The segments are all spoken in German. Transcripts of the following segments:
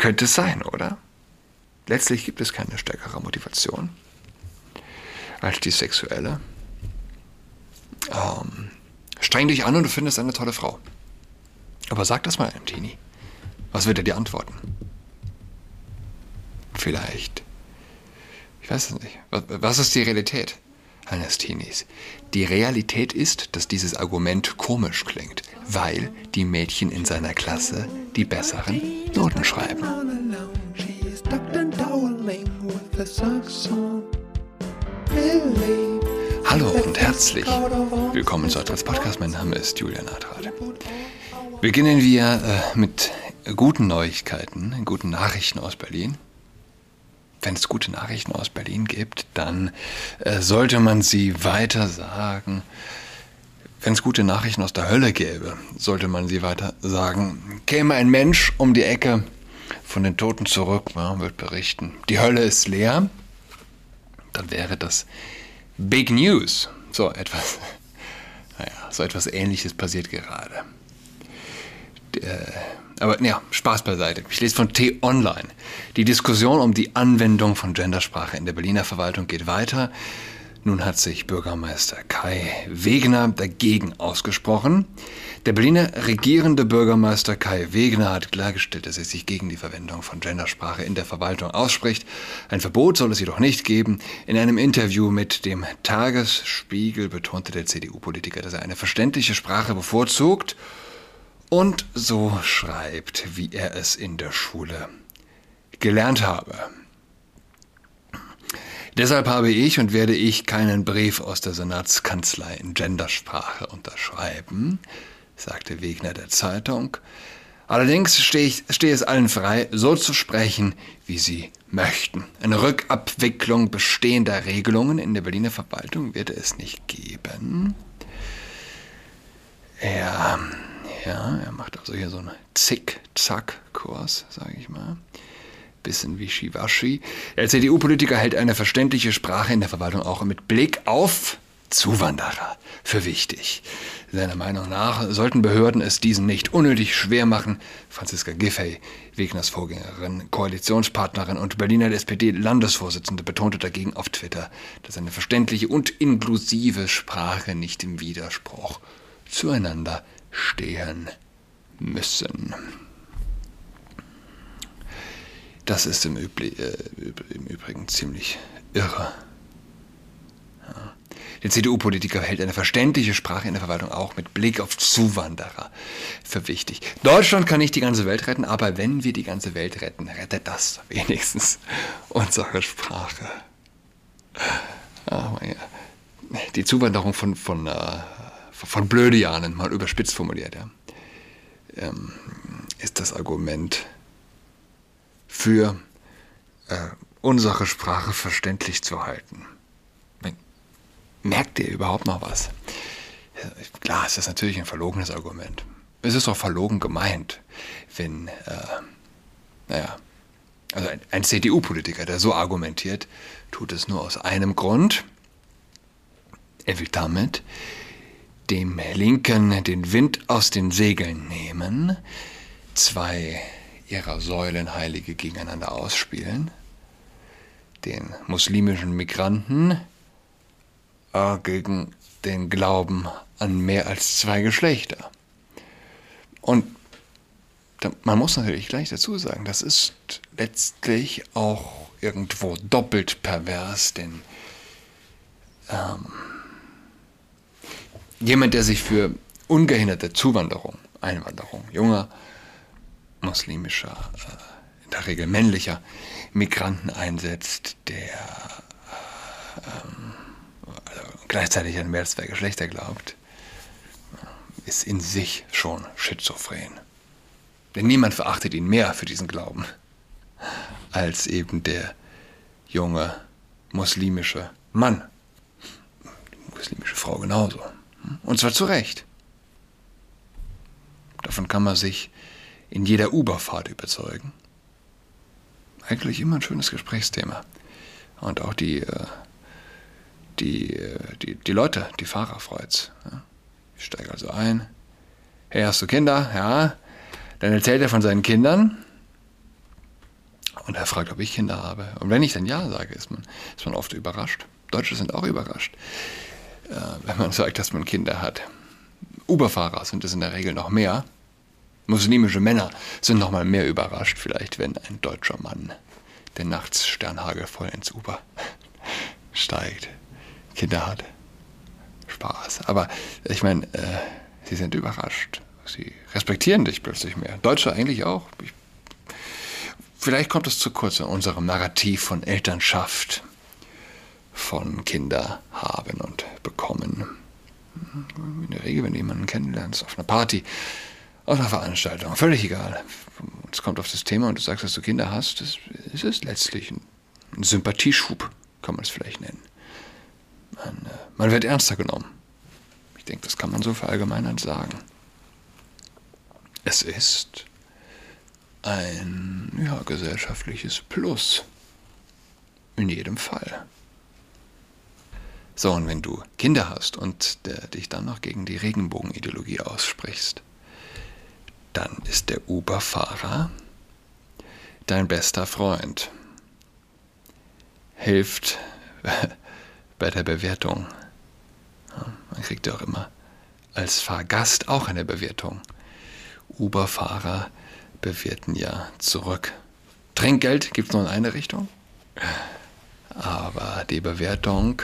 Könnte es sein, oder? Letztlich gibt es keine stärkere Motivation als die sexuelle. Ähm, streng dich an und du findest eine tolle Frau. Aber sag das mal einem Teenie. Was wird er dir antworten? Vielleicht. Ich weiß es nicht. Was, was ist die Realität eines Teenies? Die Realität ist, dass dieses Argument komisch klingt, weil die Mädchen in seiner Klasse die besseren Noten schreiben. Hallo und herzlich willkommen zu Adress Podcast. Mein Name ist Julian Adrat. Beginnen wir äh, mit guten Neuigkeiten, guten Nachrichten aus Berlin. Wenn es gute Nachrichten aus Berlin gibt, dann äh, sollte man sie weiter sagen. Wenn es gute Nachrichten aus der Hölle gäbe, sollte man sie weiter sagen. Käme ein Mensch um die Ecke von den Toten zurück, ja, wird berichten, die Hölle ist leer, dann wäre das Big News. So etwas, naja, so etwas ähnliches passiert gerade. Äh, aber ja, Spaß beiseite. Ich lese von T-Online. Die Diskussion um die Anwendung von Gendersprache in der Berliner Verwaltung geht weiter. Nun hat sich Bürgermeister Kai Wegner dagegen ausgesprochen. Der Berliner regierende Bürgermeister Kai Wegner hat klargestellt, dass er sich gegen die Verwendung von Gendersprache in der Verwaltung ausspricht. Ein Verbot soll es jedoch nicht geben. In einem Interview mit dem Tagesspiegel betonte der CDU-Politiker, dass er eine verständliche Sprache bevorzugt und so schreibt, wie er es in der Schule gelernt habe. Deshalb habe ich und werde ich keinen Brief aus der Senatskanzlei in Gendersprache unterschreiben, sagte Wegner der Zeitung. Allerdings stehe, ich, stehe es allen frei, so zu sprechen, wie sie möchten. Eine Rückabwicklung bestehender Regelungen in der Berliner Verwaltung wird es nicht geben. Ja. Ja, er macht also hier so einen Zick-Zack-Kurs, sage ich mal. Bisschen wischiwaschi. Der CDU-Politiker hält eine verständliche Sprache in der Verwaltung auch mit Blick auf Zuwanderer für wichtig. Seiner Meinung nach sollten Behörden es diesen nicht unnötig schwer machen. Franziska Giffey, Wegners Vorgängerin, Koalitionspartnerin und Berliner SPD-Landesvorsitzende, betonte dagegen auf Twitter, dass eine verständliche und inklusive Sprache nicht im Widerspruch zueinander stehen müssen. Das ist im, Übli äh, im Übrigen ziemlich irre. Ja. Der CDU-Politiker hält eine verständliche Sprache in der Verwaltung auch mit Blick auf Zuwanderer für wichtig. Deutschland kann nicht die ganze Welt retten, aber wenn wir die ganze Welt retten, rettet das wenigstens unsere Sprache. Oh. Die Zuwanderung von, von äh, von Blödianen, mal überspitzt formuliert, ja, ähm, ist das Argument für äh, unsere Sprache verständlich zu halten. Merkt ihr überhaupt noch was? Klar, ist das natürlich ein verlogenes Argument. Es ist auch verlogen gemeint, wenn, äh, naja, also ein, ein CDU-Politiker, der so argumentiert, tut es nur aus einem Grund. Er will damit dem Linken den Wind aus den Segeln nehmen, zwei ihrer Säulenheilige gegeneinander ausspielen, den muslimischen Migranten äh, gegen den Glauben an mehr als zwei Geschlechter. Und man muss natürlich gleich dazu sagen, das ist letztlich auch irgendwo doppelt pervers, denn ähm, jemand, der sich für ungehinderte Zuwanderung, Einwanderung junger, muslimischer, äh, in der Regel männlicher Migranten einsetzt, der äh, ähm, also gleichzeitig an mehr als zwei Geschlechter glaubt, ist in sich schon schizophren. Denn niemand verachtet ihn mehr für diesen Glauben als eben der junge muslimische Mann. Die muslimische Frau genauso. Und zwar zu Recht. Davon kann man sich in jeder Uberfahrt überzeugen. Eigentlich immer ein schönes Gesprächsthema. Und auch die, äh, die, äh, die, die Leute, die Fahrer freut's. Ich steige also ein. Hey, hast du Kinder? Ja. Dann erzählt er von seinen Kindern. Und er fragt, ob ich Kinder habe. Und wenn ich dann Ja sage, ist man, ist man oft überrascht. Deutsche sind auch überrascht, wenn man sagt, dass man Kinder hat. Uberfahrer sind es in der Regel noch mehr. Muslimische Männer sind noch mal mehr überrascht, vielleicht, wenn ein deutscher Mann, der nachts sternhagelvoll ins Uber steigt, Kinder hat. Spaß. Aber ich meine, äh, sie sind überrascht. Sie respektieren dich plötzlich mehr. Deutsche eigentlich auch. Ich, vielleicht kommt es zu kurz in unserem Narrativ von Elternschaft, von Kinder haben und bekommen. In der Regel, wenn du jemanden kennenlernst, auf einer Party, auf einer Veranstaltung, völlig egal. Es kommt auf das Thema und du sagst, dass du Kinder hast, das ist es letztlich ein, Sympathieschub, kann man es vielleicht nennen. Man, äh, man wird ernster genommen. Ich denke, das kann man so verallgemeinert sagen. Es ist ein ja, gesellschaftliches Plus. In jedem Fall. So, und wenn du Kinder hast und der, dich dann noch gegen die Regenbogenideologie aussprichst, dann ist der Uber-Fahrer dein bester Freund. Hilft bei der Bewertung. Man kriegt ja auch immer als Fahrgast auch eine Bewertung. Uber-Fahrer bewerten ja zurück. Trinkgeld gibt es nur in eine Richtung, aber die Bewertung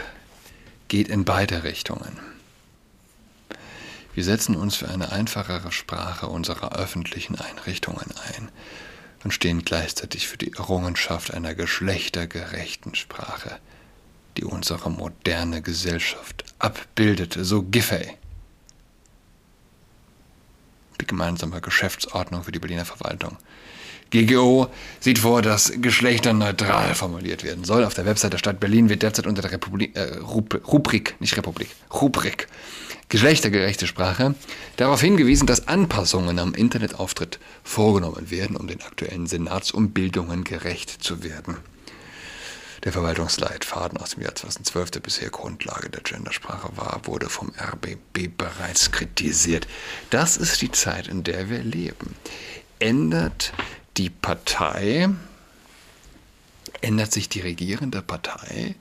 geht in beide Richtungen. Wir setzen uns für eine einfachere Sprache unserer öffentlichen Einrichtungen ein und stehen gleichzeitig für die Errungenschaft einer geschlechtergerechten Sprache, die unsere moderne Gesellschaft abbildet, so Giffey. Die gemeinsame Geschäftsordnung für die Berliner Verwaltung GGO sieht vor, dass geschlechterneutral formuliert werden soll. Auf der Website der Stadt Berlin wird derzeit unter der Republik, äh, Rubrik, nicht Republik, Rubrik, geschlechtergerechte Sprache, darauf hingewiesen, dass Anpassungen am Internetauftritt vorgenommen werden, um den aktuellen Senatsumbildungen gerecht zu werden. Der Verwaltungsleitfaden aus dem Jahr 2012, der bisher Grundlage der Gendersprache war, wurde vom RBB bereits kritisiert. Das ist die Zeit, in der wir leben. Ändert die Partei, ändert sich die regierende Partei,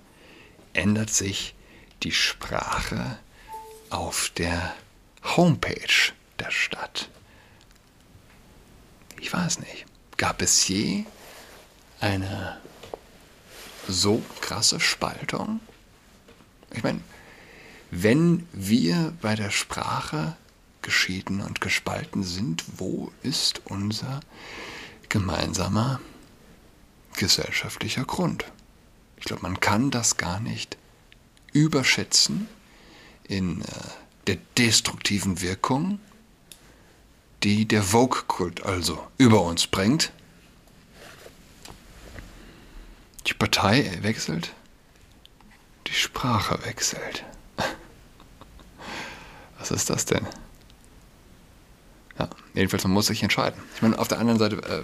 ändert sich die Sprache auf der Homepage der Stadt. Ich weiß nicht. Gab es je eine so krasse Spaltung? Ich meine, wenn wir bei der Sprache geschieden und gespalten sind, wo ist unser gemeinsamer gesellschaftlicher Grund. Ich glaube, man kann das gar nicht überschätzen in äh, der destruktiven Wirkung, die der Vogue-Kult also über uns bringt. Die Partei wechselt, die Sprache wechselt. Was ist das denn? Ja, jedenfalls, man muss sich entscheiden. Ich meine, auf der anderen Seite, äh,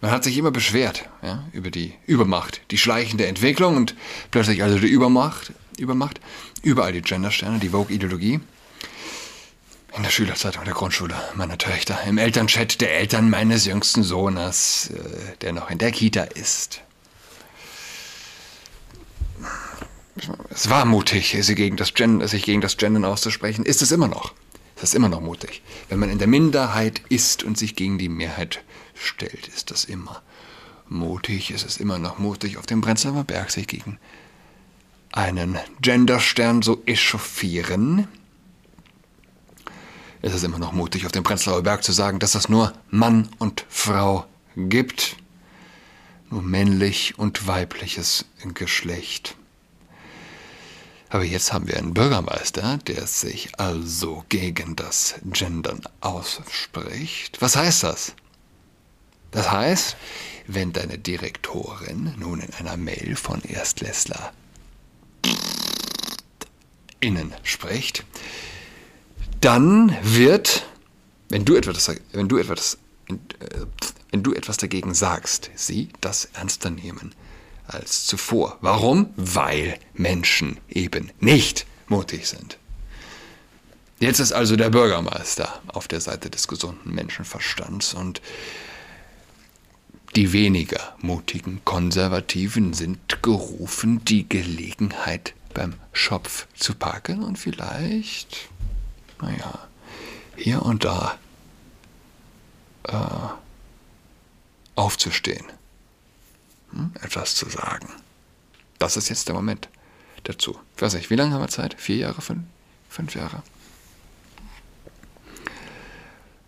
man hat sich immer beschwert ja, über die Übermacht, die schleichende Entwicklung und plötzlich also die Übermacht, Übermacht, überall die Gendersterne, die Vogue-Ideologie. In der Schülerzeitung der Grundschule meiner Töchter, im Elternchat der Eltern meines jüngsten Sohnes, äh, der noch in der Kita ist. Es war mutig, sich gegen das Gendern, sich gegen das Gendern auszusprechen, ist es immer noch. Das ist immer noch mutig. Wenn man in der Minderheit ist und sich gegen die Mehrheit stellt, ist das immer mutig. Es ist immer noch mutig, auf dem Prenzlauer Berg sich gegen einen Genderstern so echauffieren. Es ist immer noch mutig, auf dem Prenzlauer Berg zu sagen, dass es nur Mann und Frau gibt. Nur männlich und weibliches Geschlecht. Aber jetzt haben wir einen Bürgermeister, der sich also gegen das Gendern ausspricht. Was heißt das? Das heißt, wenn deine Direktorin nun in einer Mail von Erstklässler innen spricht, dann wird, wenn du etwas, wenn du etwas, wenn du etwas dagegen sagst, sie das ernster nehmen als zuvor. Warum? Weil Menschen eben nicht mutig sind. Jetzt ist also der Bürgermeister auf der Seite des gesunden Menschenverstands und Die weniger mutigen Konservativen sind gerufen, die Gelegenheit beim Schopf zu packen und vielleicht, naja, hier und da äh, aufzustehen? Etwas zu sagen. Das ist jetzt der Moment dazu. Ich weiß nicht, wie lange haben wir Zeit? Vier Jahre, fünf, fünf Jahre?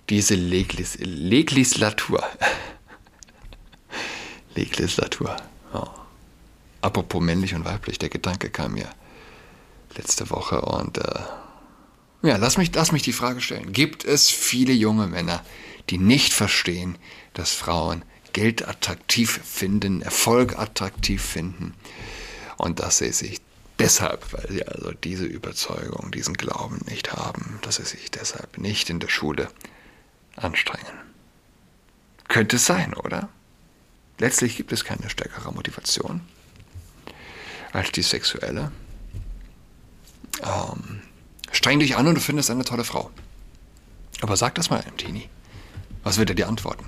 Diese Leglis Legislatur. Legislatur. Oh. Apropos männlich und weiblich, der Gedanke kam mir letzte Woche und äh, ja, lass mich, lass mich die Frage stellen. Gibt es viele junge Männer, die nicht verstehen, dass Frauen Geld attraktiv finden, Erfolg attraktiv finden und dass sie sich deshalb, weil sie also diese Überzeugung, diesen Glauben nicht haben, dass sie sich deshalb nicht in der Schule anstrengen. Könnte es sein, oder? Letztlich gibt es keine stärkere Motivation als die sexuelle. Ähm, streng dich an und du findest eine tolle Frau. Aber sag das mal einem Teenie. Was wird er dir antworten?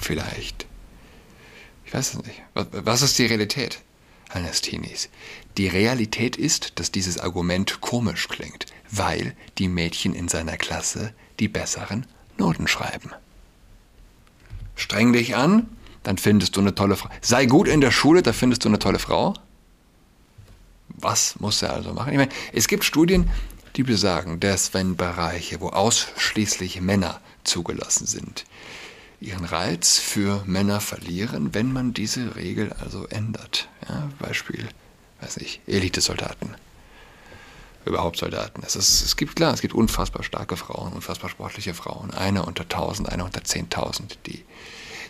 Vielleicht. Ich weiß es nicht. Was ist die Realität eines Teenies? Die Realität ist, dass dieses Argument komisch klingt, weil die Mädchen in seiner Klasse die besseren Noten schreiben. Streng dich an, dann findest du eine tolle Frau. Sei gut in der Schule, da findest du eine tolle Frau. Was muss er also machen? Ich meine, es gibt Studien, die besagen, dass wenn Bereiche, wo ausschließlich Männer zugelassen sind, ihren Reiz für Männer verlieren, wenn man diese Regel also ändert. Ja, Beispiel, weiß nicht, Elitesoldaten. Überhaupt Soldaten. Es, ist, es gibt klar, es gibt unfassbar starke Frauen, unfassbar sportliche Frauen. Eine unter 1000, eine unter 10.000, die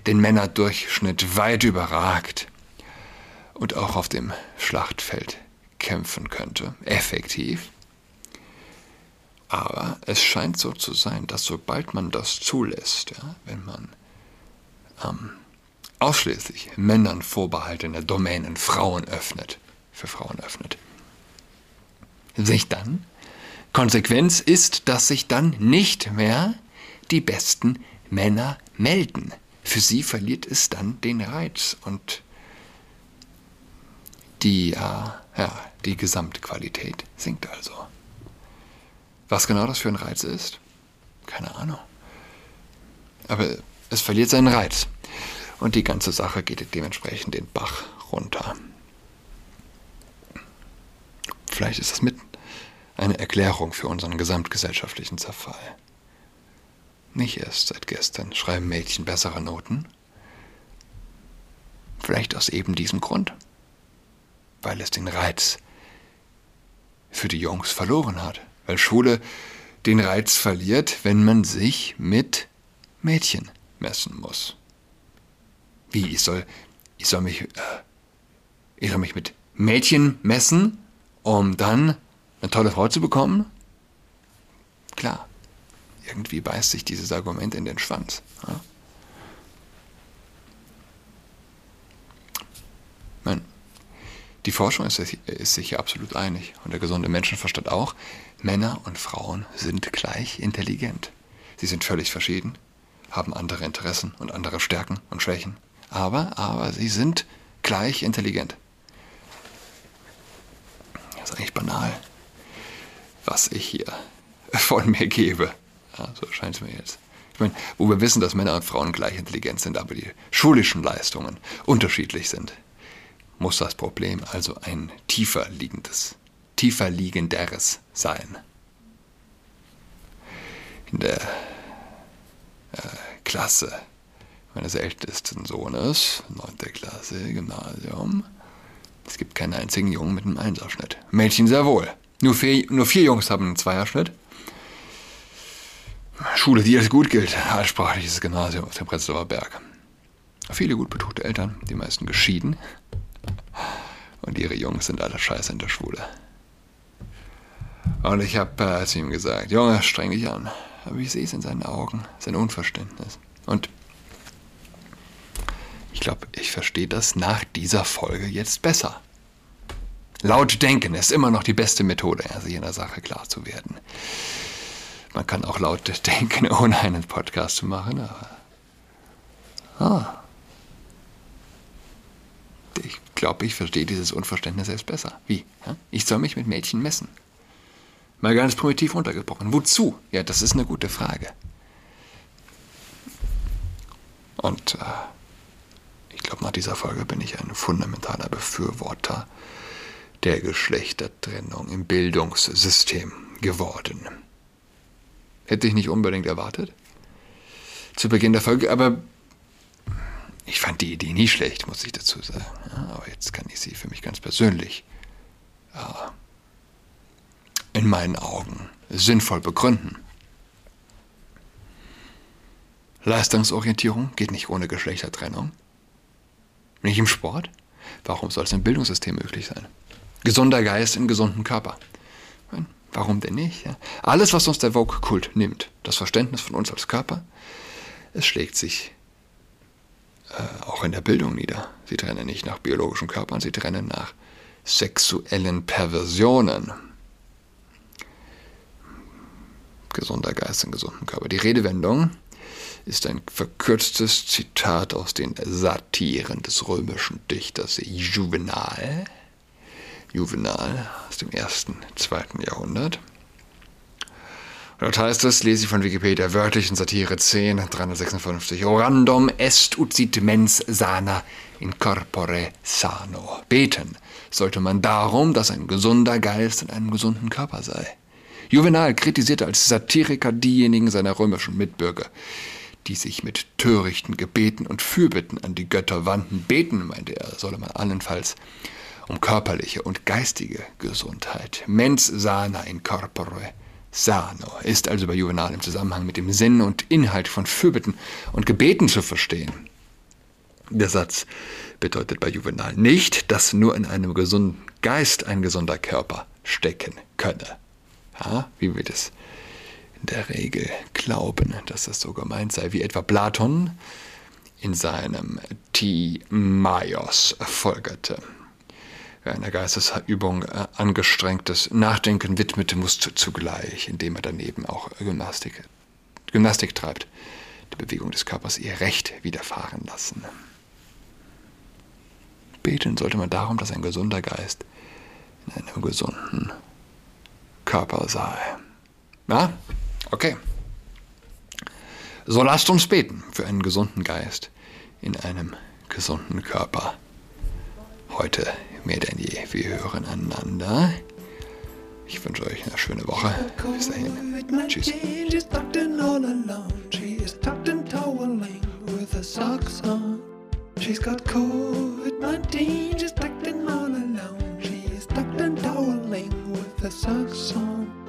den Männerdurchschnitt weit überragt und auch auf dem Schlachtfeld kämpfen könnte. Effektiv. Aber es scheint so zu sein, dass sobald man das zulässt, ja, wenn man ähm, ausschließlich Männern vorbehaltene Domänen Frauen öffnet, für Frauen öffnet, sich dann, Konsequenz ist, dass sich dann nicht mehr die besten Männer melden. Für sie verliert es dann den Reiz und die, äh, ja, die Gesamtqualität sinkt also. Was genau das für ein Reiz ist? Keine Ahnung. Aber es verliert seinen Reiz. Und die ganze Sache geht dementsprechend den Bach runter. Vielleicht ist das mit eine Erklärung für unseren gesamtgesellschaftlichen Zerfall. Nicht erst seit gestern schreiben Mädchen bessere Noten. Vielleicht aus eben diesem Grund. Weil es den Reiz für die Jungs verloren hat weil Schule den Reiz verliert, wenn man sich mit Mädchen messen muss. Wie, ich soll, ich soll mich, äh, ich soll mich mit Mädchen messen, um dann eine tolle Frau zu bekommen? Klar, irgendwie beißt sich dieses Argument in den Schwanz. Ja? Man, die Forschung ist, ist sich hier absolut einig und der gesunde Menschenverstand auch. Männer und Frauen sind gleich intelligent. Sie sind völlig verschieden, haben andere Interessen und andere Stärken und Schwächen. Aber, aber sie sind gleich intelligent. Das ist eigentlich banal, was ich hier von mir gebe. Ja, so scheint es mir jetzt. Ich meine, wo wir wissen, dass Männer und Frauen gleich intelligent sind, aber die schulischen Leistungen unterschiedlich sind, muss das Problem also ein tiefer liegendes tiefer liegenderes sein. In der Klasse meines ältesten Sohnes, 9. Klasse, Gymnasium, es gibt keinen einzigen Jungen mit einem Einserschnitt. Mädchen sehr wohl. Nur vier, nur vier Jungs haben einen Zweierschnitt. Schule, die als gut gilt, altsprachliches Gymnasium auf dem Prenzlauer Berg. Viele gut betuchte Eltern, die meisten geschieden. Und ihre Jungs sind alle scheiße in der Schule. Und ich habe äh, zu ihm gesagt, Junge, streng dich an. Aber ich sehe es in seinen Augen, sein Unverständnis. Und ich glaube, ich verstehe das nach dieser Folge jetzt besser. Laut denken ist immer noch die beste Methode, sich in der Sache klar zu werden. Man kann auch laut denken, ohne einen Podcast zu machen, aber Ah. Ich glaube, ich verstehe dieses Unverständnis selbst besser. Wie? Ich soll mich mit Mädchen messen. Mal ganz primitiv runtergebrochen. Wozu? Ja, das ist eine gute Frage. Und äh, ich glaube, nach dieser Folge bin ich ein fundamentaler Befürworter der Geschlechtertrennung im Bildungssystem geworden. Hätte ich nicht unbedingt erwartet. Zu Beginn der Folge, aber ich fand die Idee nie schlecht, muss ich dazu sagen. Ja, aber jetzt kann ich sie für mich ganz persönlich ja, in meinen Augen sinnvoll begründen. Leistungsorientierung geht nicht ohne Geschlechtertrennung. Nicht im Sport? Warum soll es im Bildungssystem möglich sein? Gesunder Geist in gesunden Körper. Warum denn nicht? Ja? Alles, was uns der Vogue-Kult nimmt, das Verständnis von uns als Körper, es schlägt sich äh, auch in der Bildung nieder. Sie trennen nicht nach biologischen Körpern, sie trennen nach sexuellen Perversionen. Gesunder Geist in gesunden Körper. Die Redewendung ist ein verkürztes Zitat aus den Satiren des römischen Dichters Juvenal. Juvenal aus dem ersten, zweiten Jahrhundert. Dort heißt es, lese ich von Wikipedia, wörtlich in Satire 10, 356, Orandum est ut sit mens sana in corpore sano. Beten sollte man darum, dass ein gesunder Geist in einem gesunden Körper sei. Juvenal kritisierte als Satiriker diejenigen seiner römischen Mitbürger, die sich mit törichten Gebeten und Fürbitten an die Götter wandten. Beten, meinte er, solle man allenfalls um körperliche und geistige Gesundheit. Mens sana in corpore sano ist also bei Juvenal im Zusammenhang mit dem Sinn und Inhalt von Fürbitten und Gebeten zu verstehen. Der Satz bedeutet bei Juvenal nicht, dass nur in einem gesunden Geist ein gesunder Körper stecken könne. Ja, wie wir das in der Regel glauben, dass das so gemeint sei, wie etwa Platon in seinem Timaios folgerte. Wer einer Geistesübung äh, angestrengtes Nachdenken widmete, muss zugleich, indem er daneben auch Gymnastik, Gymnastik treibt, die Bewegung des Körpers ihr Recht widerfahren lassen. Beten sollte man darum, dass ein gesunder Geist in einem gesunden Körper sei. Na, okay. So lasst uns beten für einen gesunden Geist in einem gesunden Körper. Heute mehr denn je. Wir hören einander. Ich wünsche euch eine schöne Woche. Bis dahin. Tschüss. She's got COVID-19, she's tucked in the song.